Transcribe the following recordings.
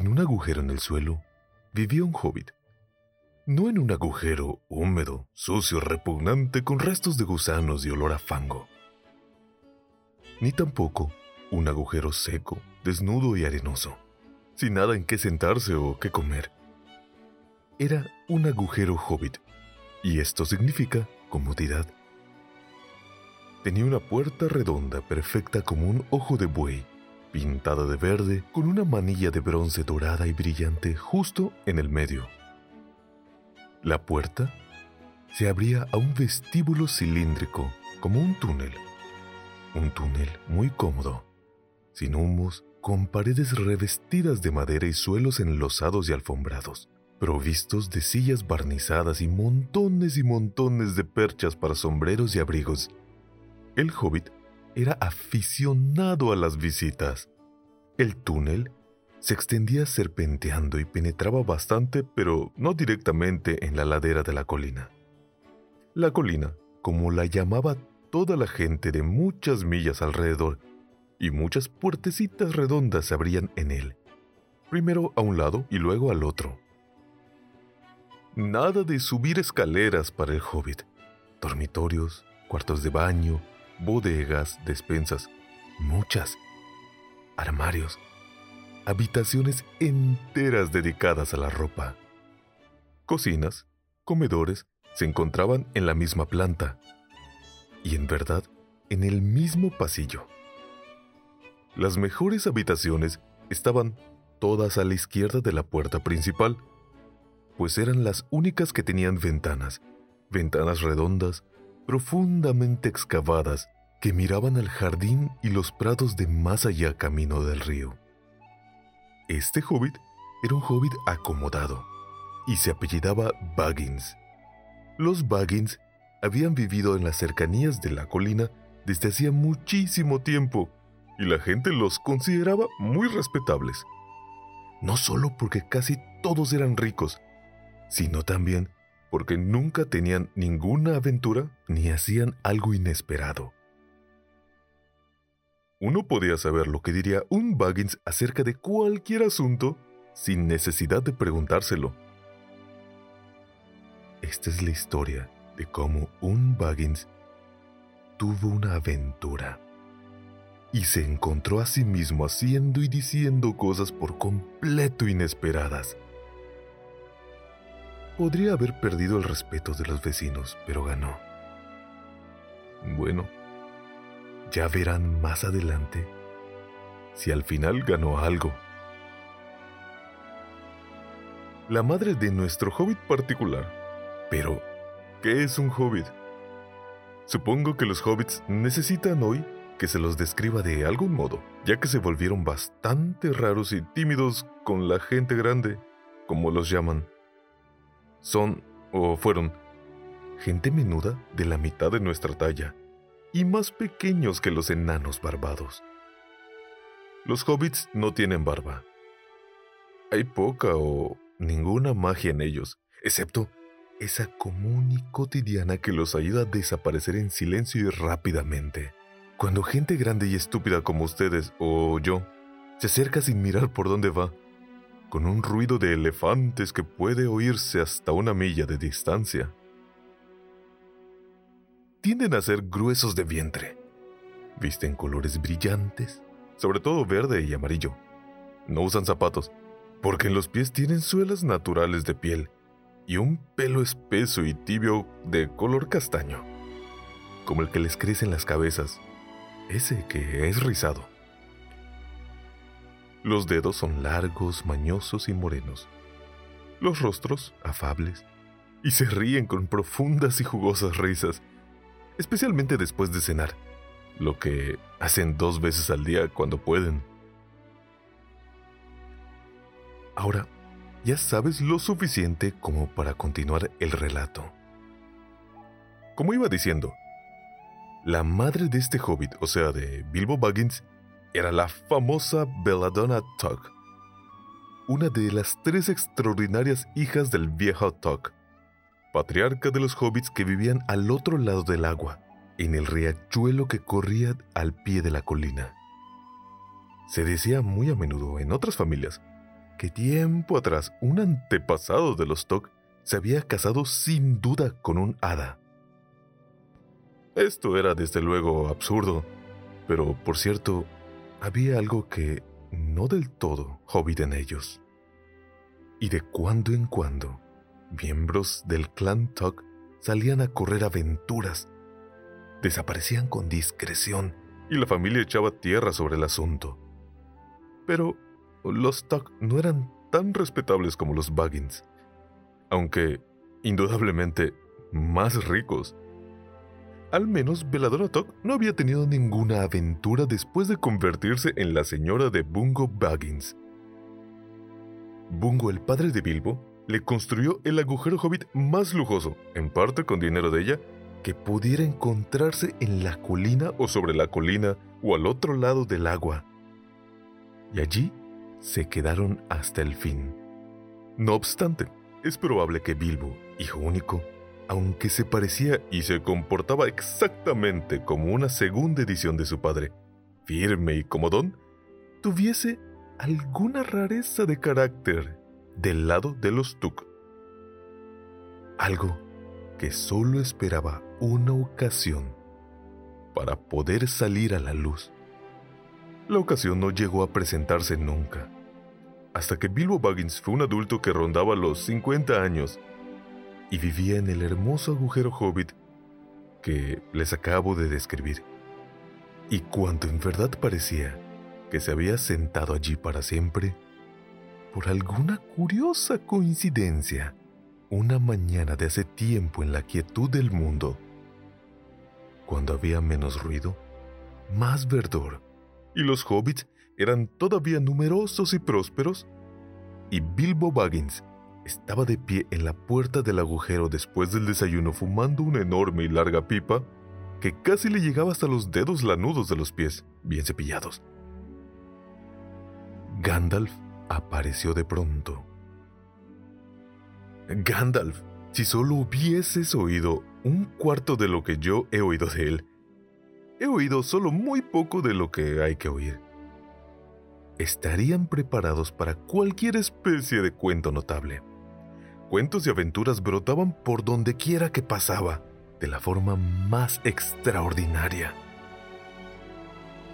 En un agujero en el suelo vivía un hobbit. No en un agujero húmedo, sucio, repugnante, con restos de gusanos y olor a fango. Ni tampoco un agujero seco, desnudo y arenoso, sin nada en qué sentarse o qué comer. Era un agujero hobbit, y esto significa comodidad. Tenía una puerta redonda perfecta como un ojo de buey pintada de verde con una manilla de bronce dorada y brillante justo en el medio. La puerta se abría a un vestíbulo cilíndrico como un túnel. Un túnel muy cómodo, sin humos, con paredes revestidas de madera y suelos enlosados y alfombrados, provistos de sillas barnizadas y montones y montones de perchas para sombreros y abrigos. El hobbit era aficionado a las visitas. El túnel se extendía serpenteando y penetraba bastante, pero no directamente en la ladera de la colina. La colina, como la llamaba toda la gente de muchas millas alrededor, y muchas puertecitas redondas se abrían en él, primero a un lado y luego al otro. Nada de subir escaleras para el hobbit, dormitorios, cuartos de baño, bodegas, despensas, muchas, armarios, habitaciones enteras dedicadas a la ropa. Cocinas, comedores se encontraban en la misma planta y en verdad en el mismo pasillo. Las mejores habitaciones estaban todas a la izquierda de la puerta principal, pues eran las únicas que tenían ventanas, ventanas redondas, profundamente excavadas que miraban al jardín y los prados de más allá camino del río. Este hobbit era un hobbit acomodado y se apellidaba Baggins. Los Baggins habían vivido en las cercanías de la colina desde hacía muchísimo tiempo y la gente los consideraba muy respetables. No solo porque casi todos eran ricos, sino también porque nunca tenían ninguna aventura ni hacían algo inesperado. Uno podía saber lo que diría un Baggins acerca de cualquier asunto sin necesidad de preguntárselo. Esta es la historia de cómo un Baggins tuvo una aventura y se encontró a sí mismo haciendo y diciendo cosas por completo inesperadas. Podría haber perdido el respeto de los vecinos, pero ganó. Bueno, ya verán más adelante si al final ganó algo. La madre de nuestro hobbit particular. Pero, ¿qué es un hobbit? Supongo que los hobbits necesitan hoy que se los describa de algún modo, ya que se volvieron bastante raros y tímidos con la gente grande, como los llaman. Son, o fueron, gente menuda de la mitad de nuestra talla, y más pequeños que los enanos barbados. Los hobbits no tienen barba. Hay poca o ninguna magia en ellos, excepto esa común y cotidiana que los ayuda a desaparecer en silencio y rápidamente. Cuando gente grande y estúpida como ustedes o yo se acerca sin mirar por dónde va, con un ruido de elefantes que puede oírse hasta una milla de distancia tienden a ser gruesos de vientre. Visten colores brillantes, sobre todo verde y amarillo. No usan zapatos, porque en los pies tienen suelas naturales de piel y un pelo espeso y tibio de color castaño. como el que les crece en las cabezas, ese que es rizado. Los dedos son largos, mañosos y morenos. Los rostros afables. Y se ríen con profundas y jugosas risas, especialmente después de cenar, lo que hacen dos veces al día cuando pueden. Ahora, ya sabes lo suficiente como para continuar el relato. Como iba diciendo, la madre de este hobbit, o sea, de Bilbo Baggins, era la famosa Belladonna Tug, una de las tres extraordinarias hijas del viejo Tug, patriarca de los hobbits que vivían al otro lado del agua, en el riachuelo que corría al pie de la colina. Se decía muy a menudo en otras familias que tiempo atrás un antepasado de los Tok se había casado sin duda con un hada. Esto era desde luego absurdo, pero por cierto, había algo que no del todo hobbit en ellos. Y de cuando en cuando, miembros del clan Tok salían a correr aventuras, desaparecían con discreción y la familia echaba tierra sobre el asunto. Pero los Tuck no eran tan respetables como los Buggins, aunque indudablemente más ricos. Al menos Veladora Tuck no había tenido ninguna aventura después de convertirse en la señora de Bungo Buggins. Bungo, el padre de Bilbo, le construyó el agujero hobbit más lujoso, en parte con dinero de ella, que pudiera encontrarse en la colina o sobre la colina o al otro lado del agua. Y allí se quedaron hasta el fin. No obstante, es probable que Bilbo, hijo único, aunque se parecía y se comportaba exactamente como una segunda edición de su padre, firme y comodón, tuviese alguna rareza de carácter del lado de los Tuk. Algo que solo esperaba una ocasión para poder salir a la luz. La ocasión no llegó a presentarse nunca, hasta que Bilbo Baggins fue un adulto que rondaba los 50 años y vivía en el hermoso agujero hobbit que les acabo de describir. Y cuanto en verdad parecía que se había sentado allí para siempre, por alguna curiosa coincidencia, una mañana de hace tiempo en la quietud del mundo, cuando había menos ruido, más verdor, y los hobbits eran todavía numerosos y prósperos, y Bilbo Baggins estaba de pie en la puerta del agujero después del desayuno fumando una enorme y larga pipa que casi le llegaba hasta los dedos lanudos de los pies, bien cepillados. Gandalf apareció de pronto. Gandalf, si solo hubieses oído un cuarto de lo que yo he oído de él, he oído solo muy poco de lo que hay que oír. Estarían preparados para cualquier especie de cuento notable. Cuentos y aventuras brotaban por donde quiera que pasaba, de la forma más extraordinaria.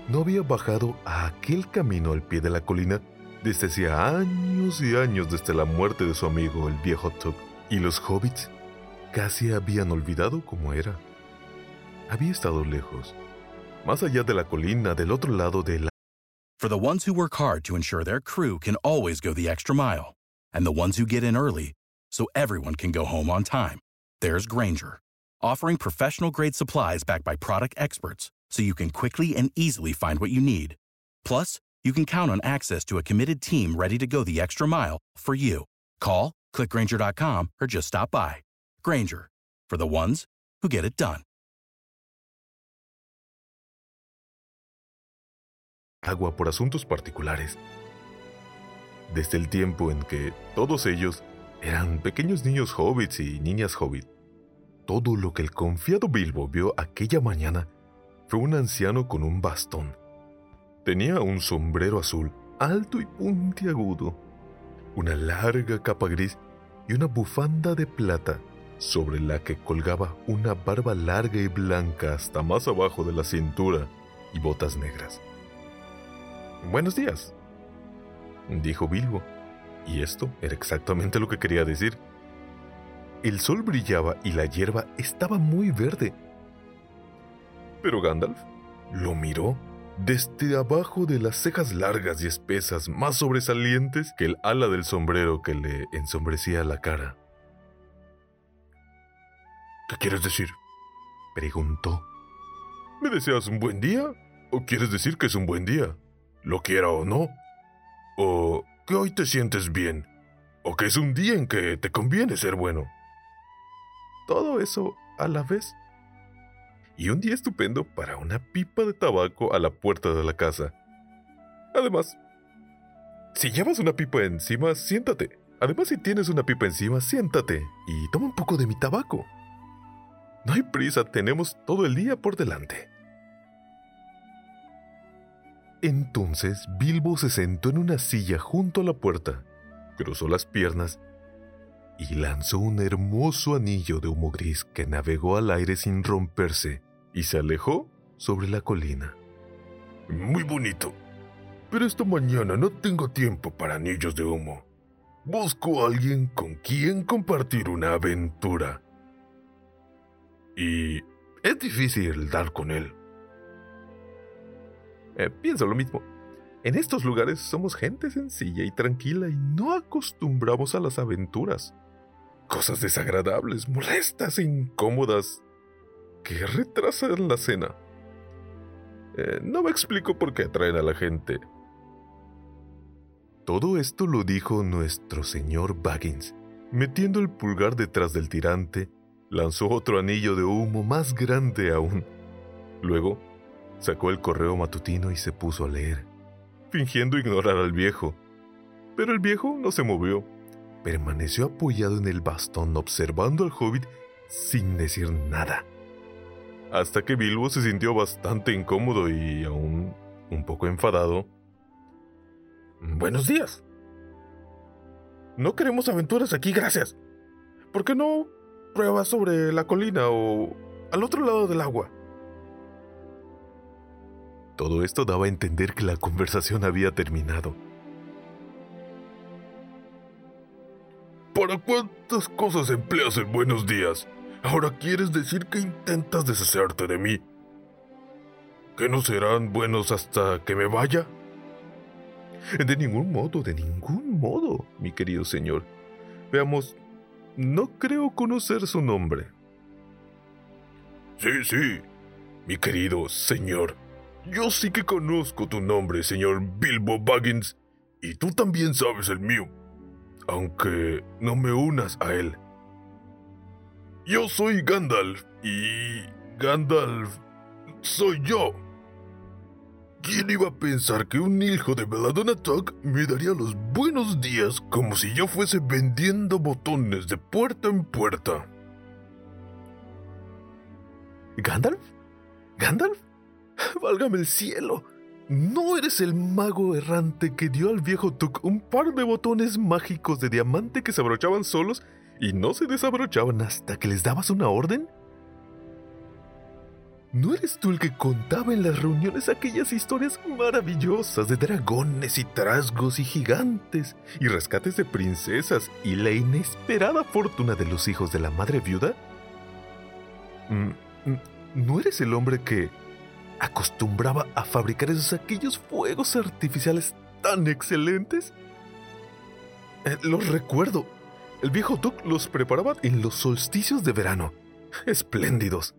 No había bajado a aquel camino al pie de la colina desde hacía años y años desde la muerte de su amigo el viejo Tuk, y los hobbits casi habían olvidado cómo era. Había estado lejos, más allá de la colina del otro lado de la... For the ones who work hard to ensure their crew can always go the extra mile, and the ones who get in early so everyone can go home on time, there's Granger, offering professional grade supplies backed by product experts so you can quickly and easily find what you need. Plus, you can count on access to a committed team ready to go the extra mile for you. Call, clickgranger.com, or just stop by. Granger, for the ones who get it done. agua por asuntos particulares. Desde el tiempo en que todos ellos eran pequeños niños hobbits y niñas hobbit, todo lo que el confiado Bilbo vio aquella mañana fue un anciano con un bastón. Tenía un sombrero azul alto y puntiagudo, una larga capa gris y una bufanda de plata sobre la que colgaba una barba larga y blanca hasta más abajo de la cintura y botas negras. Buenos días, dijo Bilbo, y esto era exactamente lo que quería decir. El sol brillaba y la hierba estaba muy verde. Pero Gandalf lo miró desde abajo de las cejas largas y espesas más sobresalientes que el ala del sombrero que le ensombrecía la cara. ¿Qué quieres decir? preguntó. ¿Me deseas un buen día? ¿O quieres decir que es un buen día? Lo quiera o no. ¿O que hoy te sientes bien? ¿O que es un día en que te conviene ser bueno? Todo eso a la vez y un día estupendo para una pipa de tabaco a la puerta de la casa. Además, si llevas una pipa encima, siéntate. Además, si tienes una pipa encima, siéntate y toma un poco de mi tabaco. No hay prisa, tenemos todo el día por delante. Entonces Bilbo se sentó en una silla junto a la puerta, cruzó las piernas y lanzó un hermoso anillo de humo gris que navegó al aire sin romperse y se alejó sobre la colina. Muy bonito. Pero esta mañana no tengo tiempo para anillos de humo. Busco a alguien con quien compartir una aventura. Y es difícil dar con él. Eh, pienso lo mismo. En estos lugares somos gente sencilla y tranquila y no acostumbramos a las aventuras. Cosas desagradables, molestas e incómodas que retrasan la cena. Eh, no me explico por qué atraen a la gente. Todo esto lo dijo nuestro señor Baggins. Metiendo el pulgar detrás del tirante, lanzó otro anillo de humo más grande aún. Luego, sacó el correo matutino y se puso a leer, fingiendo ignorar al viejo. Pero el viejo no se movió. Permaneció apoyado en el bastón observando al hobbit sin decir nada hasta que Bilbo se sintió bastante incómodo y aún un poco enfadado. Buenos días. No queremos aventuras aquí, gracias. ¿Por qué no pruebas sobre la colina o al otro lado del agua? Todo esto daba a entender que la conversación había terminado. ¿Para cuántas cosas empleas en buenos días? Ahora quieres decir que intentas deshacerte de mí. ¿Que no serán buenos hasta que me vaya? De ningún modo, de ningún modo, mi querido señor. Veamos, no creo conocer su nombre. Sí, sí, mi querido señor. Yo sí que conozco tu nombre, señor Bilbo Baggins, y tú también sabes el mío, aunque no me unas a él. Yo soy Gandalf y Gandalf soy yo. ¿Quién iba a pensar que un hijo de Beladonatok me daría los buenos días como si yo fuese vendiendo botones de puerta en puerta? ¿Gandalf? ¿Gandalf? Válgame el cielo. ¿No eres el mago errante que dio al viejo Tuk un par de botones mágicos de diamante que se abrochaban solos y no se desabrochaban hasta que les dabas una orden? ¿No eres tú el que contaba en las reuniones aquellas historias maravillosas de dragones y trasgos y gigantes y rescates de princesas y la inesperada fortuna de los hijos de la madre viuda? Mm, mm, ¿No eres el hombre que acostumbraba a fabricar esos aquellos fuegos artificiales tan excelentes? Eh, los recuerdo el viejo Tuck los preparaba en los solsticios de verano. Espléndidos.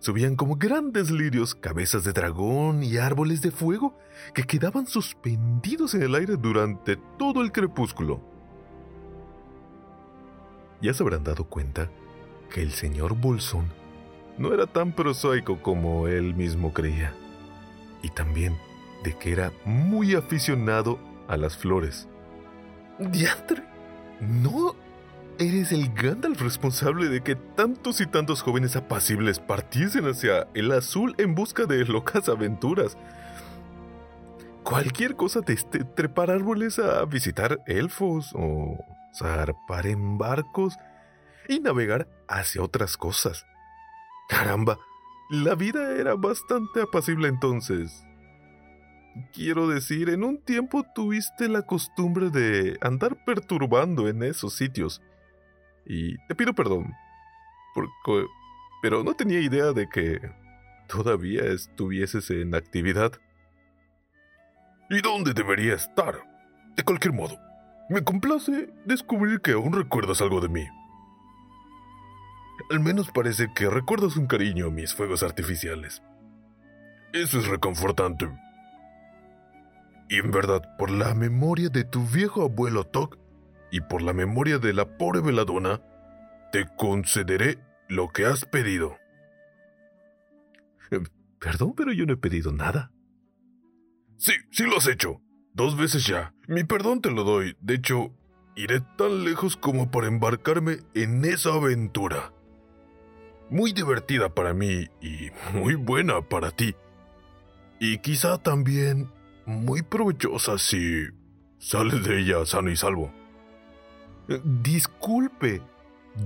Subían como grandes lirios, cabezas de dragón y árboles de fuego que quedaban suspendidos en el aire durante todo el crepúsculo. Ya se habrán dado cuenta que el señor Bolsón no era tan prosaico como él mismo creía, y también de que era muy aficionado a las flores. ¡Diantre! ¿No eres el Gandalf responsable de que tantos y tantos jóvenes apacibles partiesen hacia el azul en busca de locas aventuras? Cualquier cosa de este, trepar árboles a visitar elfos o zarpar en barcos y navegar hacia otras cosas. Caramba, la vida era bastante apacible entonces. Quiero decir, en un tiempo tuviste la costumbre de andar perturbando en esos sitios. Y te pido perdón. Porque, pero no tenía idea de que todavía estuvieses en actividad. ¿Y dónde debería estar? De cualquier modo, me complace descubrir que aún recuerdas algo de mí. Al menos parece que recuerdas un cariño a mis fuegos artificiales. Eso es reconfortante. Y en verdad, por la memoria de tu viejo abuelo Toc y por la memoria de la pobre veladona, te concederé lo que has pedido. Eh, perdón, pero yo no he pedido nada. Sí, sí lo has hecho. Dos veces ya. Mi perdón te lo doy. De hecho, iré tan lejos como para embarcarme en esa aventura. Muy divertida para mí y muy buena para ti. Y quizá también muy provechosa si sales de ella sano y salvo. Eh, disculpe,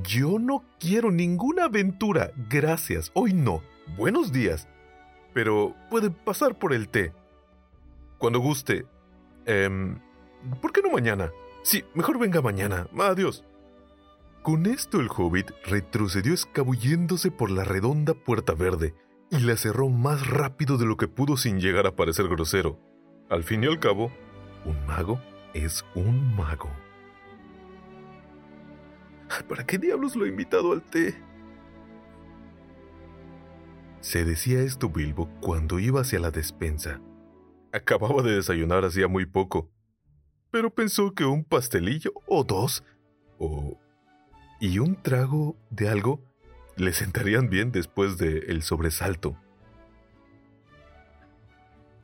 yo no quiero ninguna aventura, gracias, hoy no. Buenos días. Pero puede pasar por el té. Cuando guste. Eh, ¿Por qué no mañana? Sí, mejor venga mañana. Adiós. Con esto el hobbit retrocedió escabulléndose por la redonda puerta verde y la cerró más rápido de lo que pudo sin llegar a parecer grosero. Al fin y al cabo, un mago es un mago. ¿Para qué diablos lo he invitado al té? Se decía esto Bilbo cuando iba hacia la despensa. Acababa de desayunar hacía muy poco, pero pensó que un pastelillo o dos, o... y un trago de algo le sentarían bien después del el sobresalto.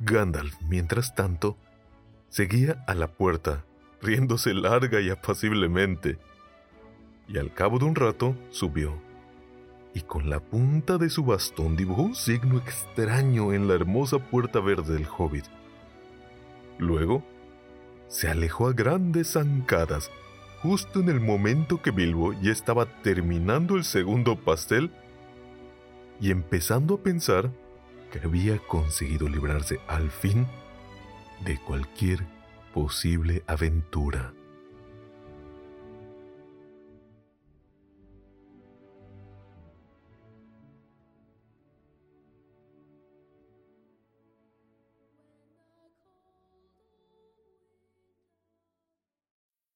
Gandalf, mientras tanto, seguía a la puerta, riéndose larga y apaciblemente y al cabo de un rato subió, y con la punta de su bastón dibujó un signo extraño en la hermosa puerta verde del hobbit. Luego, se alejó a grandes zancadas, justo en el momento que Bilbo ya estaba terminando el segundo pastel y empezando a pensar que había conseguido librarse al fin de cualquier posible aventura.